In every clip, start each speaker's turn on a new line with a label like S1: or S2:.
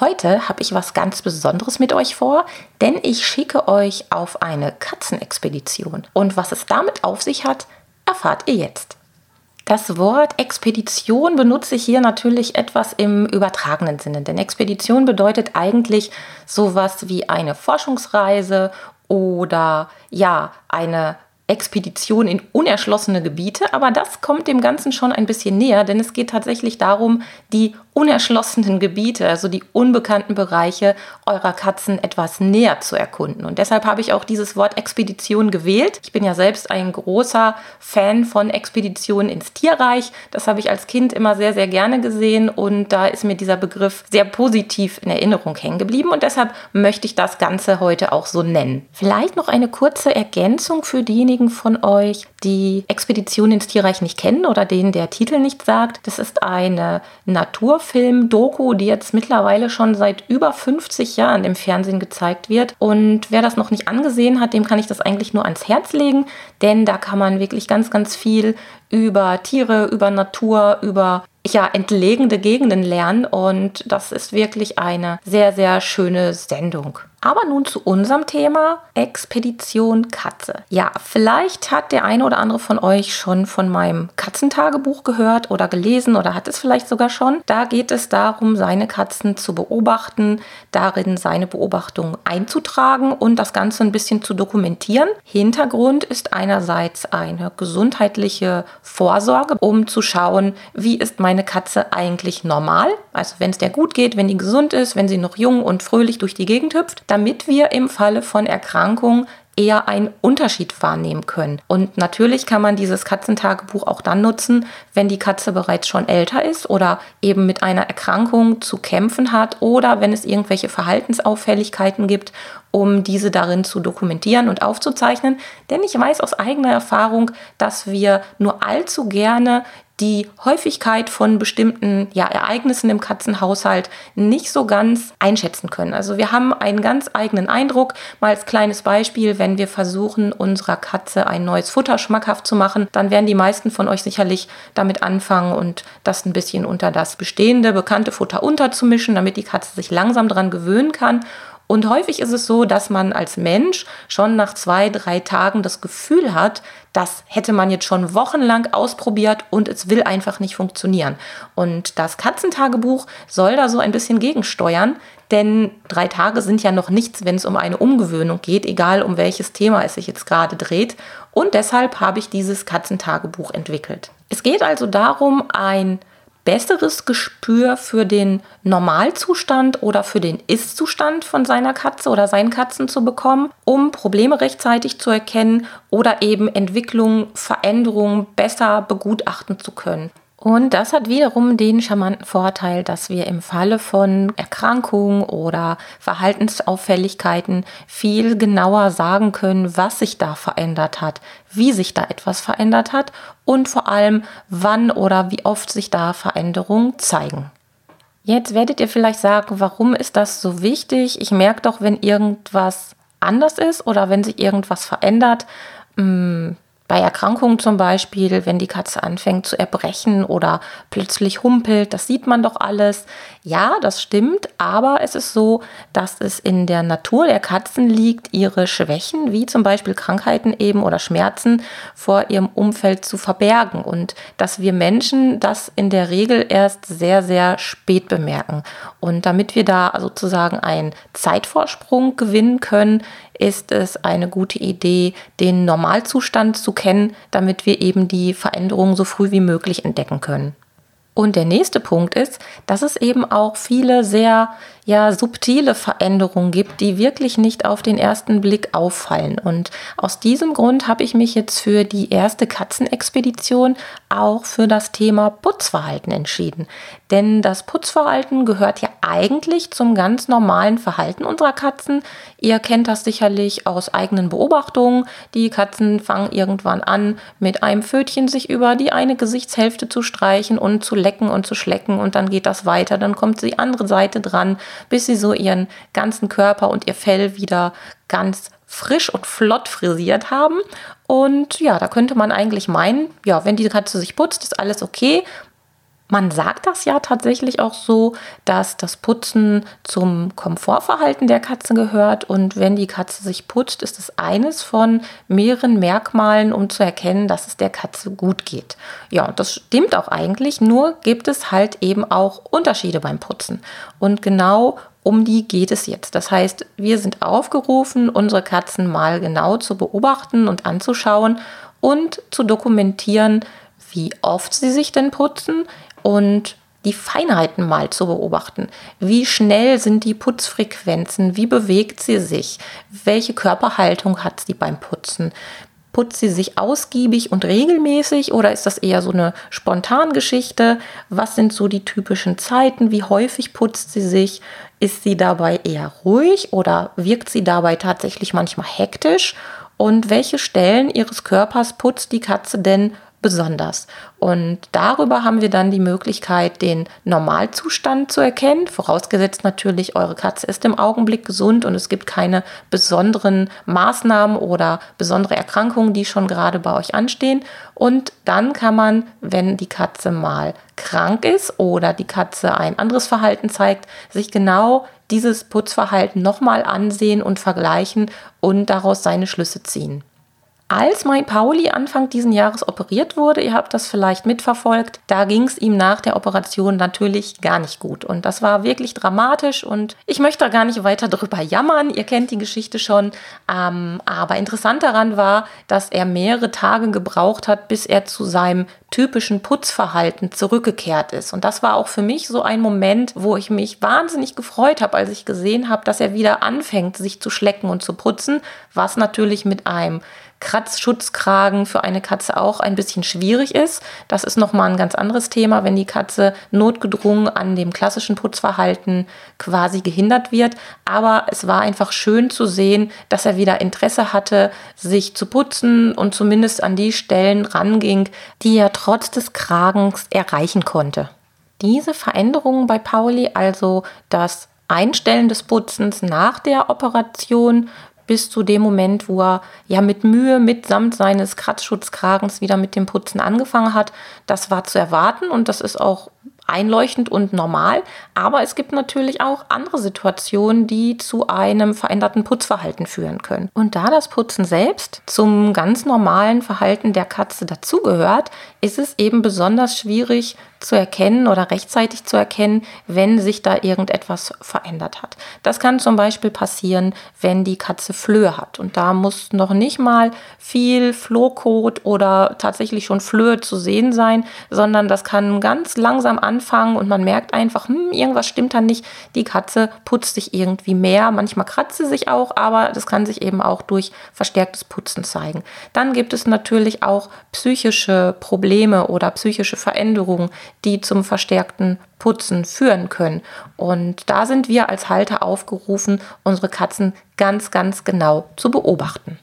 S1: Heute habe ich was ganz Besonderes mit euch vor, denn ich schicke euch auf eine Katzenexpedition. Und was es damit auf sich hat, erfahrt ihr jetzt. Das Wort Expedition benutze ich hier natürlich etwas im übertragenen Sinne, denn Expedition bedeutet eigentlich sowas wie eine Forschungsreise oder ja, eine Expedition in unerschlossene Gebiete, aber das kommt dem Ganzen schon ein bisschen näher, denn es geht tatsächlich darum, die unerschlossenen Gebiete, also die unbekannten Bereiche eurer Katzen etwas näher zu erkunden. Und deshalb habe ich auch dieses Wort Expedition gewählt. Ich bin ja selbst ein großer Fan von Expeditionen ins Tierreich. Das habe ich als Kind immer sehr, sehr gerne gesehen und da ist mir dieser Begriff sehr positiv in Erinnerung hängen geblieben und deshalb möchte ich das Ganze heute auch so nennen. Vielleicht noch eine kurze Ergänzung für diejenigen von euch, die Expedition ins Tierreich nicht kennen oder denen der Titel nicht sagt. Das ist eine Natur Film-Doku, die jetzt mittlerweile schon seit über 50 Jahren im Fernsehen gezeigt wird. Und wer das noch nicht angesehen hat, dem kann ich das eigentlich nur ans Herz legen, denn da kann man wirklich ganz, ganz viel über Tiere, über Natur, über ja, entlegene Gegenden lernen und das ist wirklich eine sehr, sehr schöne Sendung. Aber nun zu unserem Thema Expedition Katze. Ja, vielleicht hat der eine oder andere von euch schon von meinem Katzentagebuch gehört oder gelesen oder hat es vielleicht sogar schon. Da geht es darum, seine Katzen zu beobachten, darin seine Beobachtungen einzutragen und das Ganze ein bisschen zu dokumentieren. Hintergrund ist einerseits eine gesundheitliche Vorsorge, um zu schauen, wie ist meine Katze eigentlich normal. Also wenn es der gut geht, wenn die gesund ist, wenn sie noch jung und fröhlich durch die Gegend hüpft damit wir im Falle von Erkrankung eher einen Unterschied wahrnehmen können. Und natürlich kann man dieses Katzentagebuch auch dann nutzen, wenn die Katze bereits schon älter ist oder eben mit einer Erkrankung zu kämpfen hat oder wenn es irgendwelche Verhaltensauffälligkeiten gibt, um diese darin zu dokumentieren und aufzuzeichnen. Denn ich weiß aus eigener Erfahrung, dass wir nur allzu gerne die Häufigkeit von bestimmten ja, Ereignissen im Katzenhaushalt nicht so ganz einschätzen können. Also wir haben einen ganz eigenen Eindruck. Mal als kleines Beispiel, wenn wir versuchen, unserer Katze ein neues Futter schmackhaft zu machen, dann werden die meisten von euch sicherlich damit anfangen und das ein bisschen unter das bestehende, bekannte Futter unterzumischen, damit die Katze sich langsam daran gewöhnen kann. Und häufig ist es so, dass man als Mensch schon nach zwei, drei Tagen das Gefühl hat, das hätte man jetzt schon wochenlang ausprobiert und es will einfach nicht funktionieren. Und das Katzentagebuch soll da so ein bisschen gegensteuern, denn drei Tage sind ja noch nichts, wenn es um eine Umgewöhnung geht, egal um welches Thema es sich jetzt gerade dreht. Und deshalb habe ich dieses Katzentagebuch entwickelt. Es geht also darum, ein besseres Gespür für den Normalzustand oder für den Ist-Zustand von seiner Katze oder seinen Katzen zu bekommen, um Probleme rechtzeitig zu erkennen oder eben Entwicklungen, Veränderungen besser begutachten zu können. Und das hat wiederum den charmanten Vorteil, dass wir im Falle von Erkrankungen oder Verhaltensauffälligkeiten viel genauer sagen können, was sich da verändert hat, wie sich da etwas verändert hat und vor allem, wann oder wie oft sich da Veränderungen zeigen. Jetzt werdet ihr vielleicht sagen, warum ist das so wichtig? Ich merke doch, wenn irgendwas anders ist oder wenn sich irgendwas verändert, hm, bei Erkrankungen zum Beispiel, wenn die Katze anfängt zu erbrechen oder plötzlich humpelt, das sieht man doch alles. Ja, das stimmt, aber es ist so, dass es in der Natur der Katzen liegt, ihre Schwächen, wie zum Beispiel Krankheiten eben oder Schmerzen, vor ihrem Umfeld zu verbergen und dass wir Menschen das in der Regel erst sehr, sehr spät bemerken. Und damit wir da sozusagen einen Zeitvorsprung gewinnen können, ist es eine gute Idee, den Normalzustand zu kennen, damit wir eben die Veränderungen so früh wie möglich entdecken können. Und der nächste Punkt ist, dass es eben auch viele sehr ja, subtile Veränderungen gibt, die wirklich nicht auf den ersten Blick auffallen. Und aus diesem Grund habe ich mich jetzt für die erste Katzenexpedition auch für das Thema Putzverhalten entschieden. Denn das Putzverhalten gehört ja eigentlich zum ganz normalen Verhalten unserer Katzen. Ihr kennt das sicherlich aus eigenen Beobachtungen. Die Katzen fangen irgendwann an, mit einem Pfötchen sich über die eine Gesichtshälfte zu streichen und zu lecken und zu schlecken und dann geht das weiter. Dann kommt die andere Seite dran, bis sie so ihren ganzen Körper und ihr Fell wieder ganz frisch und flott frisiert haben. Und ja, da könnte man eigentlich meinen, ja, wenn die Katze sich putzt, ist alles okay. Man sagt das ja tatsächlich auch so, dass das Putzen zum Komfortverhalten der Katze gehört und wenn die Katze sich putzt, ist es eines von mehreren Merkmalen, um zu erkennen, dass es der Katze gut geht. Ja, das stimmt auch eigentlich, nur gibt es halt eben auch Unterschiede beim Putzen. Und genau um die geht es jetzt. Das heißt, wir sind aufgerufen, unsere Katzen mal genau zu beobachten und anzuschauen und zu dokumentieren, wie oft sie sich denn putzen und die Feinheiten mal zu beobachten. Wie schnell sind die Putzfrequenzen? Wie bewegt sie sich? Welche Körperhaltung hat sie beim Putzen? Putzt sie sich ausgiebig und regelmäßig oder ist das eher so eine Spontangeschichte? Was sind so die typischen Zeiten? Wie häufig putzt sie sich? Ist sie dabei eher ruhig oder wirkt sie dabei tatsächlich manchmal hektisch? Und welche Stellen ihres Körpers putzt die Katze denn besonders. Und darüber haben wir dann die Möglichkeit, den Normalzustand zu erkennen, vorausgesetzt natürlich, eure Katze ist im Augenblick gesund und es gibt keine besonderen Maßnahmen oder besondere Erkrankungen, die schon gerade bei euch anstehen. Und dann kann man, wenn die Katze mal krank ist oder die Katze ein anderes Verhalten zeigt, sich genau dieses Putzverhalten nochmal ansehen und vergleichen und daraus seine Schlüsse ziehen. Als mein Pauli Anfang diesen Jahres operiert wurde, ihr habt das vielleicht mitverfolgt, da ging es ihm nach der Operation natürlich gar nicht gut. Und das war wirklich dramatisch und ich möchte da gar nicht weiter drüber jammern. Ihr kennt die Geschichte schon. Ähm, aber interessant daran war, dass er mehrere Tage gebraucht hat, bis er zu seinem typischen Putzverhalten zurückgekehrt ist. Und das war auch für mich so ein Moment, wo ich mich wahnsinnig gefreut habe, als ich gesehen habe, dass er wieder anfängt, sich zu schlecken und zu putzen, was natürlich mit einem Kratzschutzkragen für eine Katze auch ein bisschen schwierig ist. Das ist nochmal ein ganz anderes Thema, wenn die Katze notgedrungen an dem klassischen Putzverhalten quasi gehindert wird. Aber es war einfach schön zu sehen, dass er wieder Interesse hatte, sich zu putzen und zumindest an die Stellen ranging, die er trotz des Kragens erreichen konnte. Diese Veränderungen bei Pauli, also das Einstellen des Putzens nach der Operation bis zu dem Moment, wo er ja mit Mühe mitsamt seines Kratzschutzkragens wieder mit dem Putzen angefangen hat. Das war zu erwarten und das ist auch einleuchtend und normal. Aber es gibt natürlich auch andere Situationen, die zu einem veränderten Putzverhalten führen können. Und da das Putzen selbst zum ganz normalen Verhalten der Katze dazugehört, ist es eben besonders schwierig zu erkennen oder rechtzeitig zu erkennen, wenn sich da irgendetwas verändert hat. Das kann zum Beispiel passieren, wenn die Katze Flöhe hat. Und da muss noch nicht mal viel Flohkot oder tatsächlich schon Flöhe zu sehen sein, sondern das kann ganz langsam anfangen und man merkt einfach, hm, irgendwas stimmt da nicht. Die Katze putzt sich irgendwie mehr. Manchmal kratzt sie sich auch, aber das kann sich eben auch durch verstärktes Putzen zeigen. Dann gibt es natürlich auch psychische Probleme oder psychische Veränderungen, die zum verstärkten Putzen führen können. Und da sind wir als Halter aufgerufen, unsere Katzen ganz, ganz genau zu beobachten.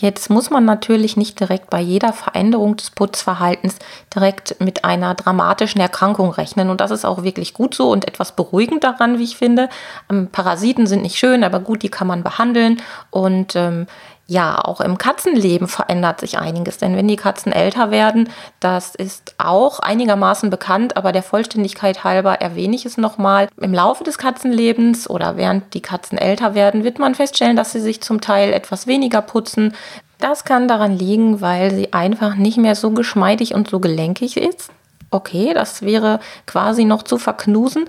S1: Jetzt muss man natürlich nicht direkt bei jeder Veränderung des Putzverhaltens direkt mit einer dramatischen Erkrankung rechnen. Und das ist auch wirklich gut so und etwas beruhigend daran, wie ich finde. Ähm, Parasiten sind nicht schön, aber gut, die kann man behandeln. Und ähm, ja, auch im Katzenleben verändert sich einiges, denn wenn die Katzen älter werden, das ist auch einigermaßen bekannt, aber der Vollständigkeit halber erwähne ich es nochmal. Im Laufe des Katzenlebens oder während die Katzen älter werden, wird man feststellen, dass sie sich zum Teil etwas weniger putzen. Das kann daran liegen, weil sie einfach nicht mehr so geschmeidig und so gelenkig ist. Okay, das wäre quasi noch zu verknusen,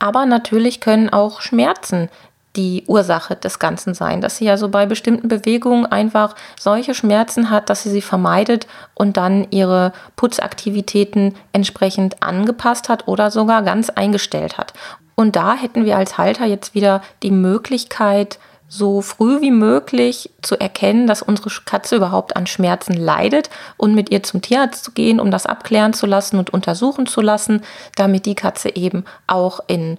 S1: aber natürlich können auch Schmerzen die Ursache des Ganzen sein, dass sie also bei bestimmten Bewegungen einfach solche Schmerzen hat, dass sie sie vermeidet und dann ihre Putzaktivitäten entsprechend angepasst hat oder sogar ganz eingestellt hat. Und da hätten wir als Halter jetzt wieder die Möglichkeit, so früh wie möglich zu erkennen, dass unsere Katze überhaupt an Schmerzen leidet und mit ihr zum Tierarzt zu gehen, um das abklären zu lassen und untersuchen zu lassen, damit die Katze eben auch in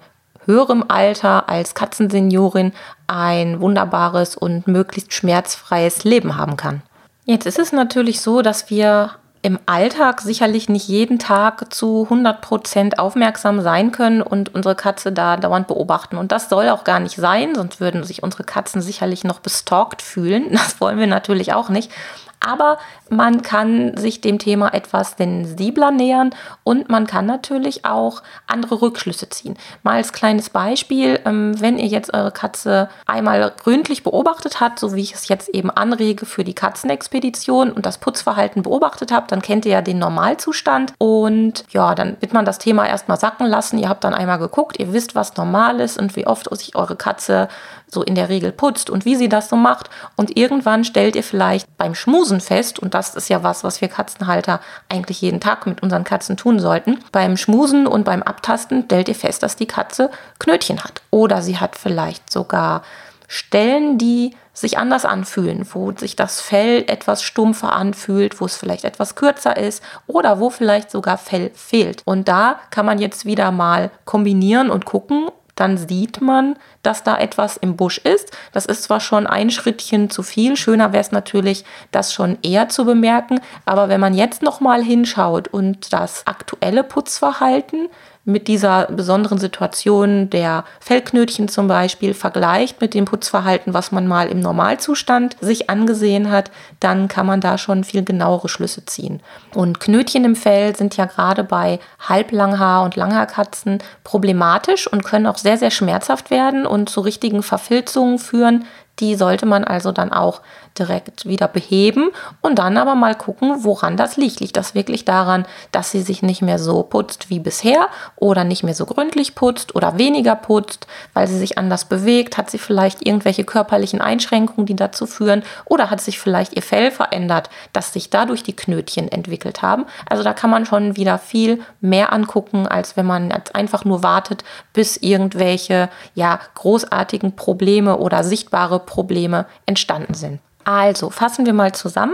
S1: höherem Alter als Katzenseniorin ein wunderbares und möglichst schmerzfreies Leben haben kann. Jetzt ist es natürlich so, dass wir im Alltag sicherlich nicht jeden Tag zu 100 Prozent aufmerksam sein können und unsere Katze da dauernd beobachten. Und das soll auch gar nicht sein, sonst würden sich unsere Katzen sicherlich noch bestalkt fühlen. Das wollen wir natürlich auch nicht. Aber man kann sich dem Thema etwas sensibler nähern und man kann natürlich auch andere Rückschlüsse ziehen. Mal als kleines Beispiel, ähm, wenn ihr jetzt eure Katze einmal gründlich beobachtet habt, so wie ich es jetzt eben anrege für die Katzenexpedition und das Putzverhalten beobachtet habt, dann kennt ihr ja den Normalzustand und ja, dann wird man das Thema erstmal sacken lassen. Ihr habt dann einmal geguckt, ihr wisst, was normal ist und wie oft sich eure Katze so in der Regel putzt und wie sie das so macht. Und irgendwann stellt ihr vielleicht beim Schmusen fest, und das ist ja was, was wir Katzenhalter eigentlich jeden Tag mit unseren Katzen tun sollten, beim Schmusen und beim Abtasten stellt ihr fest, dass die Katze Knötchen hat. Oder sie hat vielleicht sogar Stellen, die sich anders anfühlen, wo sich das Fell etwas stumpfer anfühlt, wo es vielleicht etwas kürzer ist oder wo vielleicht sogar Fell fehlt. Und da kann man jetzt wieder mal kombinieren und gucken, dann sieht man, dass da etwas im Busch ist. Das ist zwar schon ein Schrittchen zu viel, schöner wäre es natürlich, das schon eher zu bemerken, aber wenn man jetzt noch mal hinschaut und das aktuelle Putzverhalten mit dieser besonderen Situation der Fellknötchen zum Beispiel vergleicht mit dem Putzverhalten, was man mal im Normalzustand sich angesehen hat, dann kann man da schon viel genauere Schlüsse ziehen. Und Knötchen im Fell sind ja gerade bei Halblanghaar- und Langhaarkatzen problematisch und können auch sehr, sehr schmerzhaft werden und zu richtigen Verfilzungen führen, die sollte man also dann auch direkt wieder beheben und dann aber mal gucken, woran das liegt. Liegt das wirklich daran, dass sie sich nicht mehr so putzt wie bisher oder nicht mehr so gründlich putzt oder weniger putzt, weil sie sich anders bewegt? Hat sie vielleicht irgendwelche körperlichen Einschränkungen, die dazu führen? Oder hat sich vielleicht ihr Fell verändert, dass sich dadurch die Knötchen entwickelt haben? Also da kann man schon wieder viel mehr angucken, als wenn man einfach nur wartet, bis irgendwelche ja großartigen Probleme oder sichtbare Probleme entstanden sind. Also fassen wir mal zusammen.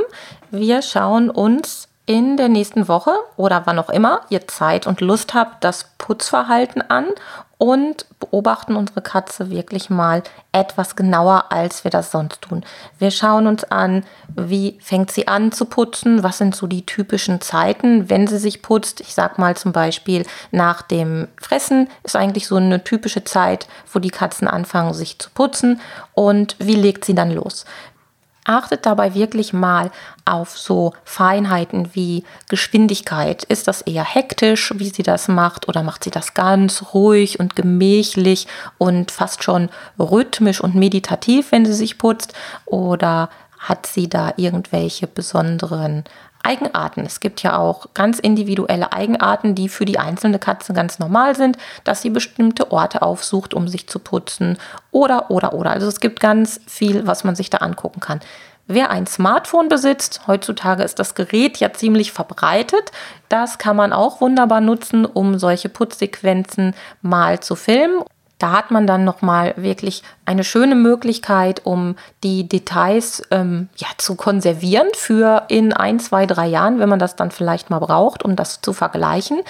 S1: Wir schauen uns in der nächsten Woche oder wann auch immer ihr Zeit und Lust habt, das Putzverhalten an und beobachten unsere Katze wirklich mal etwas genauer, als wir das sonst tun. Wir schauen uns an, wie fängt sie an zu putzen, was sind so die typischen Zeiten, wenn sie sich putzt. Ich sag mal zum Beispiel nach dem Fressen ist eigentlich so eine typische Zeit, wo die Katzen anfangen, sich zu putzen und wie legt sie dann los. Achtet dabei wirklich mal auf so Feinheiten wie Geschwindigkeit. Ist das eher hektisch, wie sie das macht, oder macht sie das ganz ruhig und gemächlich und fast schon rhythmisch und meditativ, wenn sie sich putzt? Oder hat sie da irgendwelche besonderen Eigenarten. Es gibt ja auch ganz individuelle Eigenarten, die für die einzelne Katze ganz normal sind, dass sie bestimmte Orte aufsucht, um sich zu putzen oder, oder, oder. Also es gibt ganz viel, was man sich da angucken kann. Wer ein Smartphone besitzt, heutzutage ist das Gerät ja ziemlich verbreitet, das kann man auch wunderbar nutzen, um solche Putzsequenzen mal zu filmen da hat man dann nochmal wirklich eine schöne Möglichkeit, um die Details ähm, ja, zu konservieren für in ein, zwei, drei Jahren, wenn man das dann vielleicht mal braucht, um das zu vergleichen.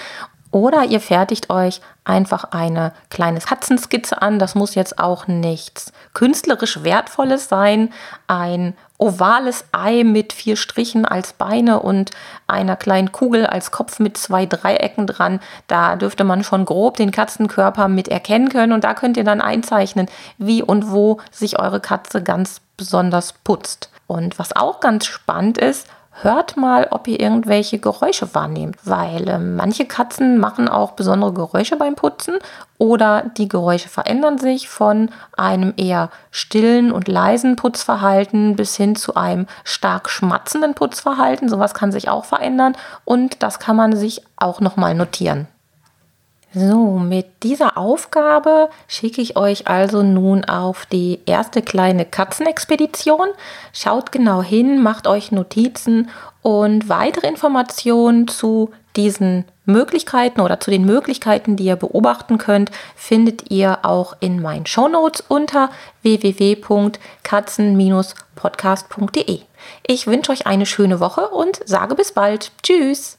S1: Oder ihr fertigt euch einfach eine kleine Katzenskizze an. Das muss jetzt auch nichts künstlerisch Wertvolles sein. Ein ovales Ei mit vier Strichen als Beine und einer kleinen Kugel als Kopf mit zwei Dreiecken dran. Da dürfte man schon grob den Katzenkörper mit erkennen können und da könnt ihr dann einzeichnen, wie und wo sich eure Katze ganz besonders putzt. Und was auch ganz spannend ist, hört mal, ob ihr irgendwelche Geräusche wahrnehmt, weil äh, manche Katzen machen auch besondere Geräusche beim Putzen oder die Geräusche verändern sich von einem eher stillen und leisen Putzverhalten bis hin zu einem stark schmatzenden Putzverhalten. Sowas kann sich auch verändern und das kann man sich auch nochmal notieren. So, mit dieser Aufgabe schicke ich euch also nun auf die erste kleine Katzenexpedition. Schaut genau hin, macht euch Notizen und weitere Informationen zu diesen Möglichkeiten oder zu den Möglichkeiten, die ihr beobachten könnt, findet ihr auch in meinen Shownotes unter www.katzen-podcast.de. Ich wünsche euch eine schöne Woche und sage bis bald. Tschüss!